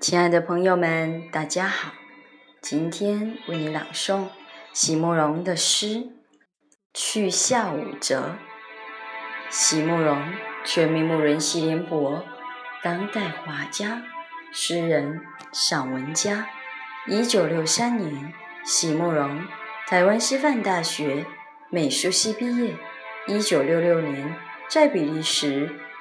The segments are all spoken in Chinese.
亲爱的朋友们，大家好，今天为你朗诵席慕容的诗《去下五折》。席慕容，全名慕容席联博，当代画家、诗人、散文家。一九六三年，席慕容台湾师范大学美术系毕业。一九六六年，在比利时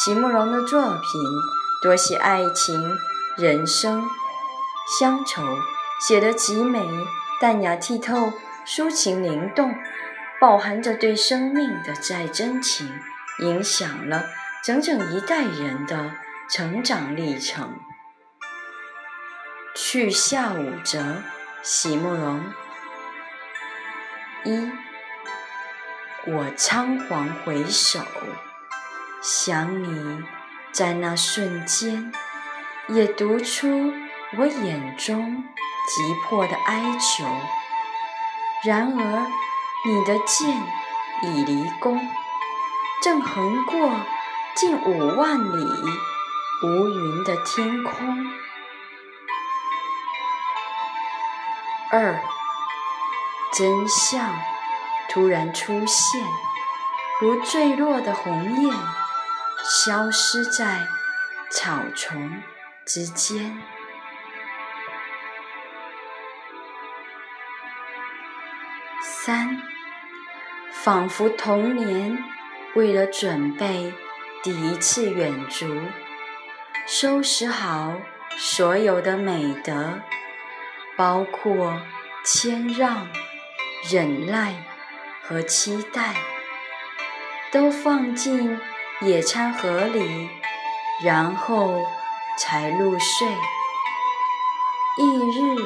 席慕容的作品多写爱情。人生乡愁写得极美，淡雅剔透，抒情灵动，饱含着对生命的再真情，影响了整整一代人的成长历程。去下五折，席慕容。一，我仓皇回首，想你在那瞬间。也读出我眼中急迫的哀求。然而，你的剑已离弓，正横过近五万里无云的天空。二，真相突然出现，如坠落的鸿雁，消失在草丛。之间，三，仿佛童年为了准备第一次远足，收拾好所有的美德，包括谦让、忍耐和期待，都放进野餐盒里，然后。才入睡，翌日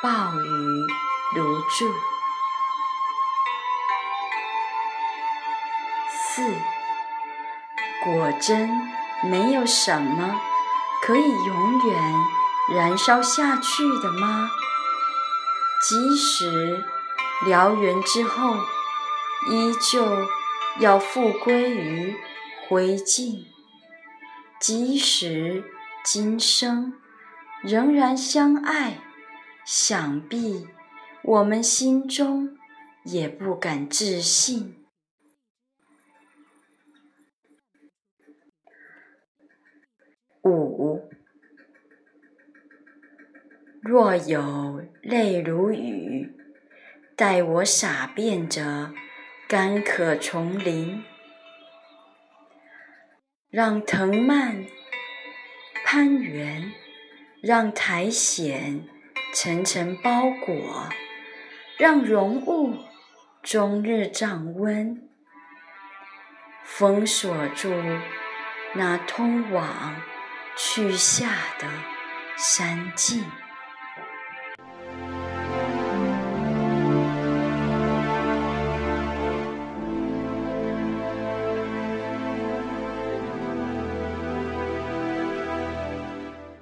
暴雨如注。四，果真没有什么可以永远燃烧下去的吗？即使燎原之后，依旧要复归于灰烬。即使。今生仍然相爱，想必我们心中也不敢置信。五，若有泪如雨，待我洒遍着干渴丛林，让藤蔓。攀援，让苔藓层层包裹，让浓雾终日降温，封锁住那通往去夏的山径。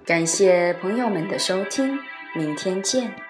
感谢朋友们的收听，明天见。